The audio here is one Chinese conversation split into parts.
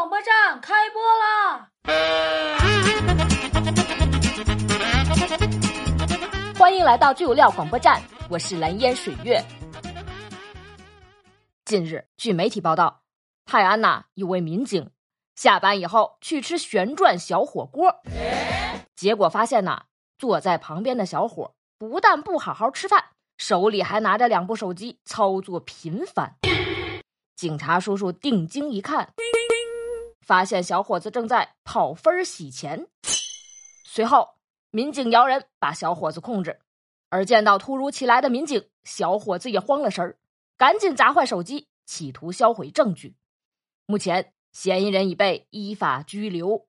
广播站开播啦！欢迎来到最有料广播站，我是蓝烟水月。近日，据媒体报道，泰安呐有位民警下班以后去吃旋转小火锅，结果发现呐坐在旁边的小伙不但不好好吃饭，手里还拿着两部手机，操作频繁。警察叔叔定睛一看。发现小伙子正在跑分洗钱。随后，民警摇人把小伙子控制，而见到突如其来的民警，小伙子也慌了神儿，赶紧砸坏手机，企图销毁证据。目前，嫌疑人已被依法拘留。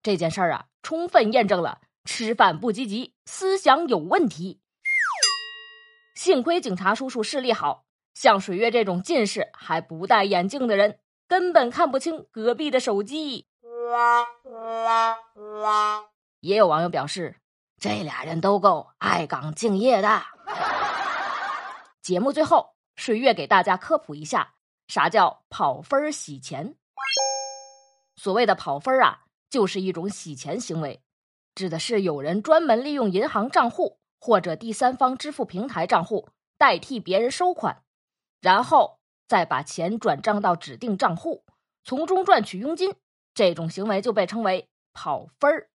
这件事儿啊，充分验证了吃饭不积极，思想有问题。幸亏警察叔叔视力好。像水月这种近视还不戴眼镜的人，根本看不清隔壁的手机。也有网友表示，这俩人都够爱岗敬业的。节目最后，水月给大家科普一下，啥叫跑分洗钱？所谓的跑分啊，就是一种洗钱行为，指的是有人专门利用银行账户或者第三方支付平台账户代替别人收款。然后再把钱转账到指定账户，从中赚取佣金，这种行为就被称为跑分儿。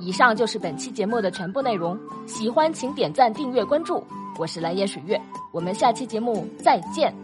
以上就是本期节目的全部内容，喜欢请点赞、订阅、关注。我是蓝颜水月，我们下期节目再见。